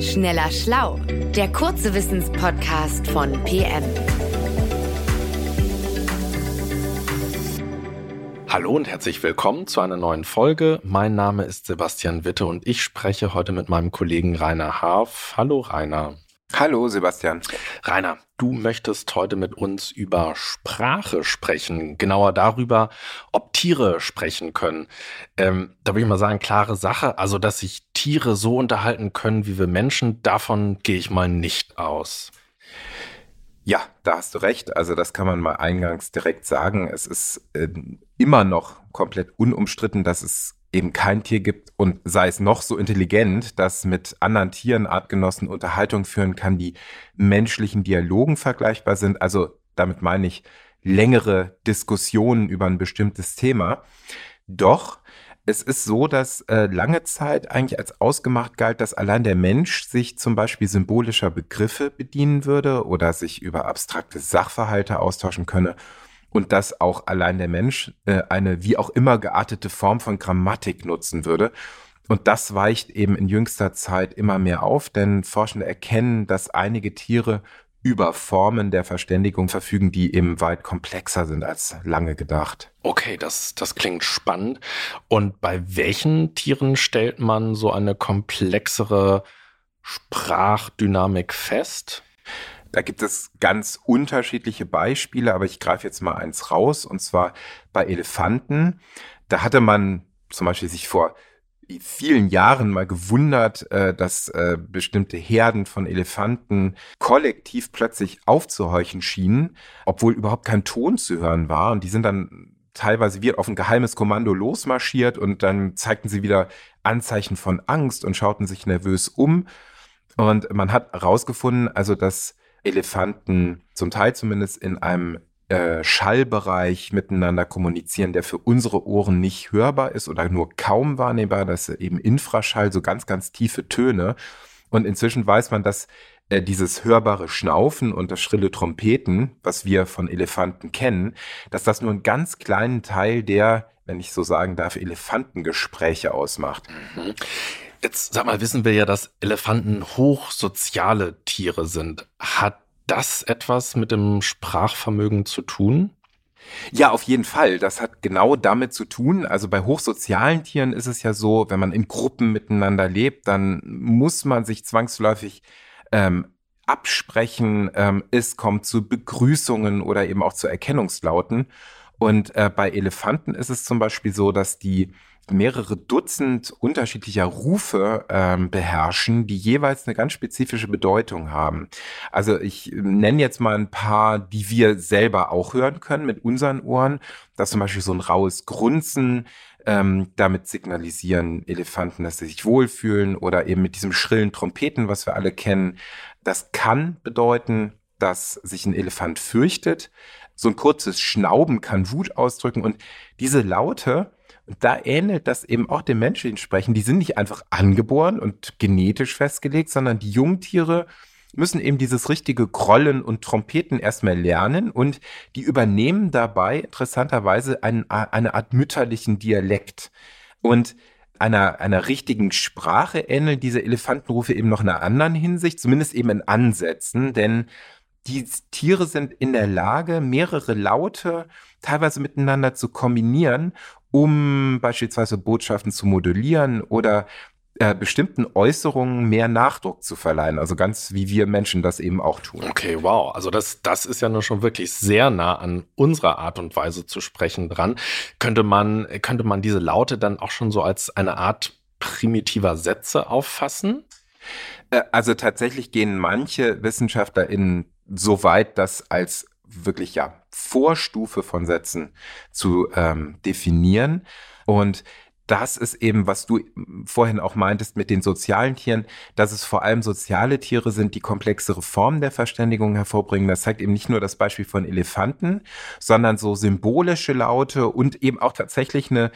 Schneller Schlau, der kurze Wissenspodcast von PM. Hallo und herzlich willkommen zu einer neuen Folge. Mein Name ist Sebastian Witte und ich spreche heute mit meinem Kollegen Rainer Haaf. Hallo Rainer. Hallo Sebastian. Rainer, du möchtest heute mit uns über Sprache sprechen, genauer darüber, ob Tiere sprechen können. Ähm, da würde ich mal sagen, klare Sache, also dass sich Tiere so unterhalten können wie wir Menschen, davon gehe ich mal nicht aus. Ja, da hast du recht. Also das kann man mal eingangs direkt sagen. Es ist äh, immer noch komplett unumstritten, dass es eben kein Tier gibt und sei es noch so intelligent, dass mit anderen Tieren, Artgenossen Unterhaltung führen kann, die menschlichen Dialogen vergleichbar sind. Also damit meine ich längere Diskussionen über ein bestimmtes Thema. Doch es ist so, dass äh, lange Zeit eigentlich als ausgemacht galt, dass allein der Mensch sich zum Beispiel symbolischer Begriffe bedienen würde oder sich über abstrakte Sachverhalte austauschen könne und dass auch allein der Mensch äh, eine wie auch immer geartete Form von Grammatik nutzen würde. Und das weicht eben in jüngster Zeit immer mehr auf, denn Forschende erkennen, dass einige Tiere über Formen der Verständigung verfügen, die eben weit komplexer sind als lange gedacht. Okay, das, das klingt spannend. Und bei welchen Tieren stellt man so eine komplexere Sprachdynamik fest? Da gibt es ganz unterschiedliche Beispiele, aber ich greife jetzt mal eins raus, und zwar bei Elefanten. Da hatte man zum Beispiel sich vor vielen Jahren mal gewundert, äh, dass äh, bestimmte Herden von Elefanten kollektiv plötzlich aufzuhorchen schienen, obwohl überhaupt kein Ton zu hören war. Und die sind dann teilweise wie auf ein geheimes Kommando losmarschiert und dann zeigten sie wieder Anzeichen von Angst und schauten sich nervös um. Und man hat herausgefunden, also dass Elefanten zum Teil zumindest in einem äh, Schallbereich miteinander kommunizieren, der für unsere Ohren nicht hörbar ist oder nur kaum wahrnehmbar. Das ist eben Infraschall, so ganz, ganz tiefe Töne. Und inzwischen weiß man, dass äh, dieses hörbare Schnaufen und das schrille Trompeten, was wir von Elefanten kennen, dass das nur einen ganz kleinen Teil der, wenn ich so sagen darf, Elefantengespräche ausmacht. Mhm. Jetzt sag mal, wissen wir ja, dass Elefanten hochsoziale Tiere sind. Hat das etwas mit dem Sprachvermögen zu tun? Ja, auf jeden Fall. Das hat genau damit zu tun. Also bei hochsozialen Tieren ist es ja so, wenn man in Gruppen miteinander lebt, dann muss man sich zwangsläufig ähm, absprechen. Ähm, es kommt zu Begrüßungen oder eben auch zu Erkennungslauten. Und äh, bei Elefanten ist es zum Beispiel so, dass die mehrere Dutzend unterschiedlicher Rufe ähm, beherrschen, die jeweils eine ganz spezifische Bedeutung haben. Also ich nenne jetzt mal ein paar, die wir selber auch hören können mit unseren Ohren. Das ist zum Beispiel so ein raues Grunzen, ähm, damit signalisieren Elefanten, dass sie sich wohlfühlen oder eben mit diesem schrillen Trompeten, was wir alle kennen. Das kann bedeuten, dass sich ein Elefant fürchtet. So ein kurzes Schnauben kann Wut ausdrücken und diese Laute, da ähnelt das eben auch dem menschlichen Sprechen. Die sind nicht einfach angeboren und genetisch festgelegt, sondern die Jungtiere müssen eben dieses richtige Grollen und Trompeten erstmal lernen und die übernehmen dabei interessanterweise ein, eine Art mütterlichen Dialekt. Und einer, einer richtigen Sprache ähneln diese Elefantenrufe eben noch in einer anderen Hinsicht, zumindest eben in Ansätzen, denn die Tiere sind in der Lage, mehrere Laute teilweise miteinander zu kombinieren um beispielsweise Botschaften zu modulieren oder äh, bestimmten Äußerungen mehr Nachdruck zu verleihen. Also ganz wie wir Menschen das eben auch tun. Okay, wow. Also das, das ist ja nur schon wirklich sehr nah an unserer Art und Weise zu sprechen dran. Könnte man, könnte man diese Laute dann auch schon so als eine Art primitiver Sätze auffassen? Äh, also tatsächlich gehen manche WissenschaftlerInnen so weit, das als wirklich ja Vorstufe von Sätzen zu ähm, definieren. Und das ist eben, was du vorhin auch meintest mit den sozialen Tieren, dass es vor allem soziale Tiere sind, die komplexere Formen der Verständigung hervorbringen. Das zeigt eben nicht nur das Beispiel von Elefanten, sondern so symbolische Laute und eben auch tatsächlich eine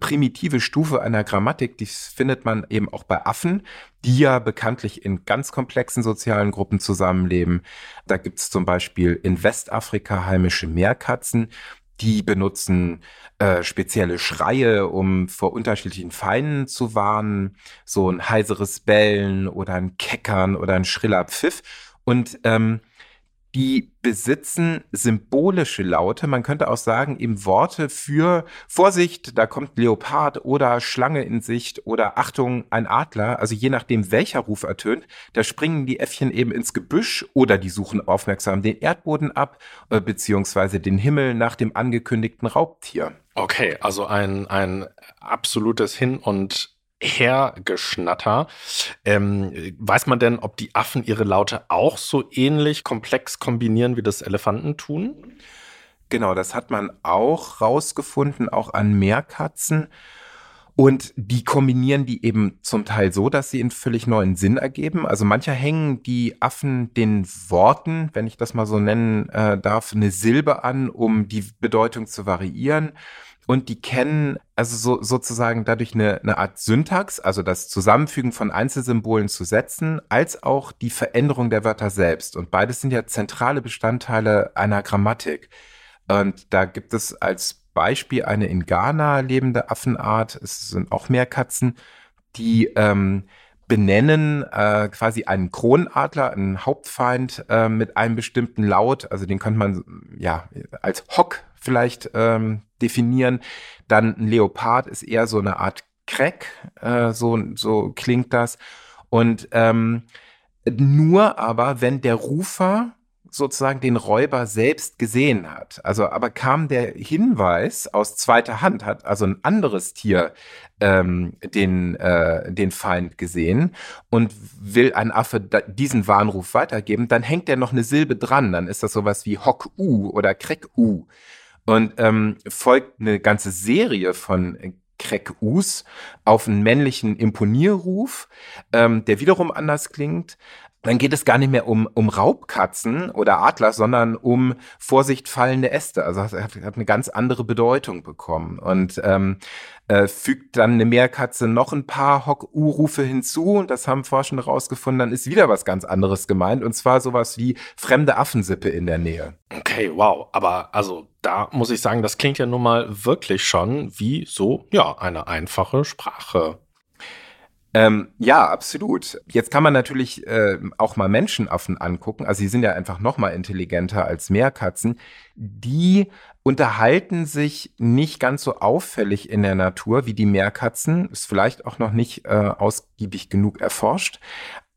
primitive Stufe einer Grammatik, die findet man eben auch bei Affen, die ja bekanntlich in ganz komplexen sozialen Gruppen zusammenleben. Da gibt es zum Beispiel in Westafrika heimische Meerkatzen, Die benutzen äh, spezielle Schreie, um vor unterschiedlichen Feinden zu warnen, so ein heiseres Bellen oder ein Keckern oder ein schriller Pfiff. Und ähm, die besitzen symbolische Laute. Man könnte auch sagen, eben Worte für Vorsicht, da kommt Leopard oder Schlange in Sicht oder Achtung, ein Adler. Also je nachdem, welcher Ruf ertönt, da springen die Äffchen eben ins Gebüsch oder die suchen aufmerksam den Erdboden ab, äh, beziehungsweise den Himmel nach dem angekündigten Raubtier. Okay, also ein, ein absolutes Hin- und Hergeschnatter. Ähm, weiß man denn, ob die Affen ihre Laute auch so ähnlich komplex kombinieren, wie das Elefanten tun? Genau, das hat man auch rausgefunden, auch an Meerkatzen. Und die kombinieren die eben zum Teil so, dass sie einen völlig neuen Sinn ergeben. Also mancher hängen die Affen den Worten, wenn ich das mal so nennen äh, darf, eine Silbe an, um die Bedeutung zu variieren und die kennen also so, sozusagen dadurch eine, eine Art Syntax, also das Zusammenfügen von Einzelsymbolen zu Sätzen, als auch die Veränderung der Wörter selbst. Und beides sind ja zentrale Bestandteile einer Grammatik. Und da gibt es als Beispiel eine in Ghana lebende Affenart, es sind auch mehr Katzen, die ähm, benennen äh, quasi einen Kronadler, einen Hauptfeind äh, mit einem bestimmten Laut, also den könnte man ja als Hock vielleicht ähm, definieren. Dann ein Leopard ist eher so eine Art Crack, äh, so, so klingt das. Und ähm, nur aber, wenn der Rufer sozusagen den Räuber selbst gesehen hat. Also aber kam der Hinweis aus zweiter Hand, hat also ein anderes Tier ähm, den, äh, den Feind gesehen und will ein Affe diesen Warnruf weitergeben, dann hängt er noch eine Silbe dran. Dann ist das sowas wie Hock-U oder Kreck-U. Und ähm, folgt eine ganze Serie von Kreck-Us auf einen männlichen Imponierruf, ähm, der wiederum anders klingt dann geht es gar nicht mehr um, um Raubkatzen oder Adler, sondern um Vorsicht fallende Äste. Also hat, hat eine ganz andere Bedeutung bekommen und ähm, äh, fügt dann eine Meerkatze noch ein paar Hock-U-Rufe hinzu und das haben Forschende rausgefunden, dann ist wieder was ganz anderes gemeint und zwar sowas wie fremde Affensippe in der Nähe. Okay, wow, aber also da muss ich sagen, das klingt ja nun mal wirklich schon wie so, ja, eine einfache Sprache. Ähm, ja, absolut. Jetzt kann man natürlich äh, auch mal Menschenaffen angucken. Also sie sind ja einfach noch mal intelligenter als Meerkatzen. Die unterhalten sich nicht ganz so auffällig in der Natur wie die Meerkatzen. Ist vielleicht auch noch nicht äh, ausgiebig genug erforscht.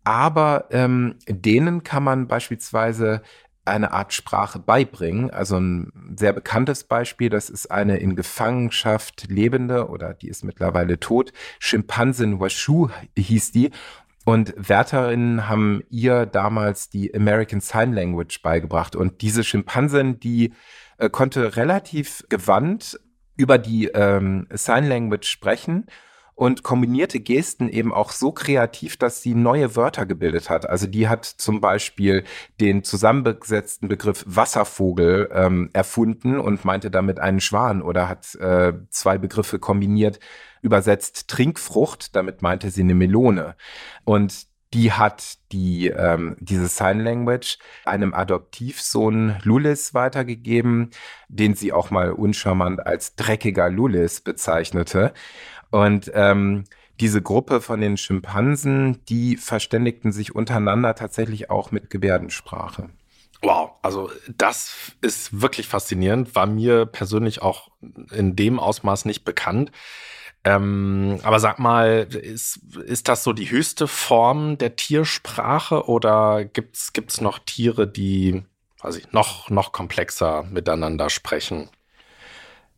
Aber ähm, denen kann man beispielsweise eine Art Sprache beibringen. Also ein sehr bekanntes Beispiel, das ist eine in Gefangenschaft lebende oder die ist mittlerweile tot, Schimpansin Washu hieß die. Und Wärterinnen haben ihr damals die American Sign Language beigebracht. Und diese Schimpansin, die äh, konnte relativ gewandt über die ähm, Sign Language sprechen und kombinierte Gesten eben auch so kreativ, dass sie neue Wörter gebildet hat. Also die hat zum Beispiel den zusammengesetzten Begriff Wasservogel ähm, erfunden und meinte damit einen Schwan oder hat äh, zwei Begriffe kombiniert, übersetzt Trinkfrucht, damit meinte sie eine Melone. Und die hat die ähm, diese Sign Language einem Adoptivsohn Lulis weitergegeben, den sie auch mal uncharmant als dreckiger Lulis bezeichnete. Und ähm, diese Gruppe von den Schimpansen, die verständigten sich untereinander tatsächlich auch mit Gebärdensprache. Wow, also das ist wirklich faszinierend, war mir persönlich auch in dem Ausmaß nicht bekannt. Ähm, aber sag mal, ist, ist das so die höchste Form der Tiersprache oder gibt's gibt's noch Tiere, die, weiß ich, noch, noch komplexer miteinander sprechen?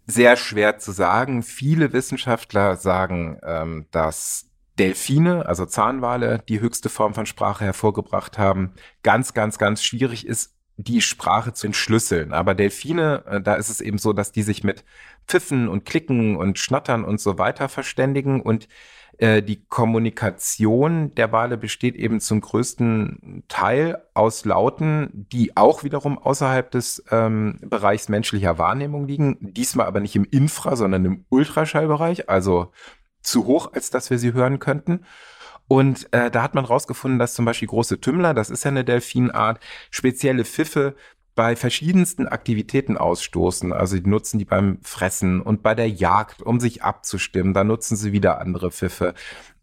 Sehr schwer zu sagen. Viele Wissenschaftler sagen, ähm, dass Delfine, also Zahnwale, die höchste Form von Sprache hervorgebracht haben. Ganz, ganz, ganz schwierig ist, die Sprache zu entschlüsseln. Aber Delfine, äh, da ist es eben so, dass die sich mit Pfiffen und Klicken und Schnattern und so weiter verständigen und äh, die Kommunikation der Wale besteht eben zum größten Teil aus Lauten, die auch wiederum außerhalb des ähm, Bereichs menschlicher Wahrnehmung liegen. Diesmal aber nicht im Infra, sondern im Ultraschallbereich, also zu hoch, als dass wir sie hören könnten. Und äh, da hat man rausgefunden, dass zum Beispiel große Tümmler, das ist ja eine Delfinart, spezielle Pfiffe bei verschiedensten Aktivitäten ausstoßen. Also die nutzen die beim Fressen und bei der Jagd, um sich abzustimmen. Da nutzen sie wieder andere Pfiffe.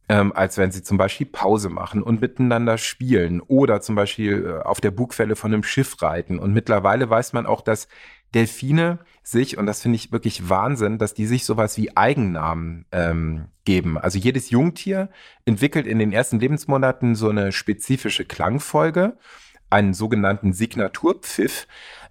Ähm, als wenn sie zum Beispiel Pause machen und miteinander spielen oder zum Beispiel äh, auf der Bugwelle von einem Schiff reiten. Und mittlerweile weiß man auch, dass Delfine sich, und das finde ich wirklich Wahnsinn, dass die sich sowas wie Eigennamen ähm, geben. Also jedes Jungtier entwickelt in den ersten Lebensmonaten so eine spezifische Klangfolge einen sogenannten Signaturpfiff.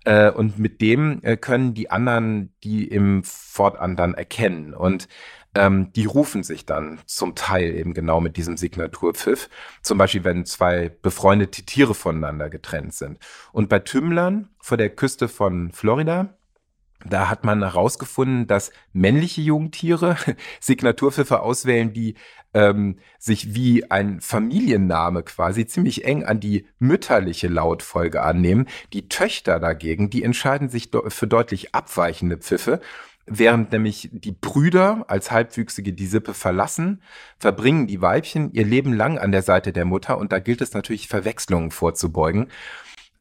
Äh, und mit dem äh, können die anderen die im Fortan dann erkennen. Und ähm, die rufen sich dann zum Teil eben genau mit diesem Signaturpfiff. Zum Beispiel, wenn zwei befreundete Tiere voneinander getrennt sind. Und bei Tümmlern vor der Küste von Florida, da hat man herausgefunden, dass männliche Jungtiere Signaturpfiffe auswählen, die ähm, sich wie ein Familienname quasi ziemlich eng an die mütterliche Lautfolge annehmen. Die Töchter dagegen, die entscheiden sich für deutlich abweichende Pfiffe. Während nämlich die Brüder als Halbwüchsige die Sippe verlassen, verbringen die Weibchen ihr Leben lang an der Seite der Mutter und da gilt es natürlich Verwechslungen vorzubeugen.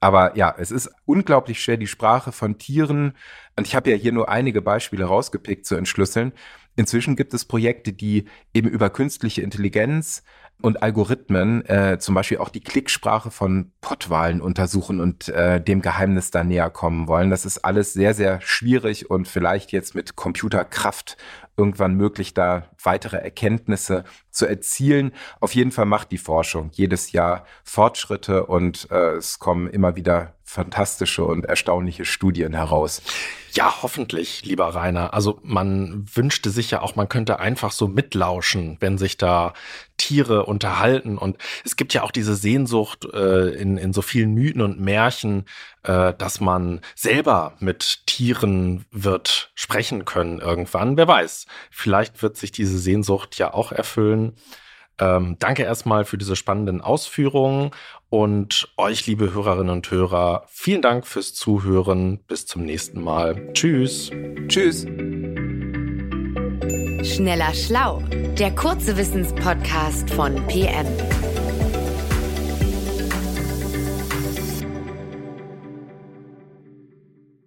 Aber ja, es ist unglaublich schwer, die Sprache von Tieren, und ich habe ja hier nur einige Beispiele rausgepickt, zu entschlüsseln. Inzwischen gibt es Projekte, die eben über künstliche Intelligenz und Algorithmen äh, zum Beispiel auch die Klicksprache von Pottwahlen untersuchen und äh, dem Geheimnis da näher kommen wollen. Das ist alles sehr, sehr schwierig und vielleicht jetzt mit Computerkraft irgendwann möglich, da weitere Erkenntnisse zu erzielen. Auf jeden Fall macht die Forschung jedes Jahr Fortschritte und äh, es kommen immer wieder fantastische und erstaunliche Studien heraus. Ja, hoffentlich, lieber Rainer. Also man wünschte sich ja auch, man könnte einfach so mitlauschen, wenn sich da Tiere unterhalten. Und es gibt ja auch diese Sehnsucht äh, in, in so vielen Mythen und Märchen, äh, dass man selber mit Tieren wird sprechen können irgendwann. Wer weiß, vielleicht wird sich diese Sehnsucht ja auch erfüllen. Ähm, danke erstmal für diese spannenden Ausführungen und euch, liebe Hörerinnen und Hörer, vielen Dank fürs Zuhören. Bis zum nächsten Mal. Tschüss. Tschüss. Schneller Schlau, der kurze Wissenspodcast von PM.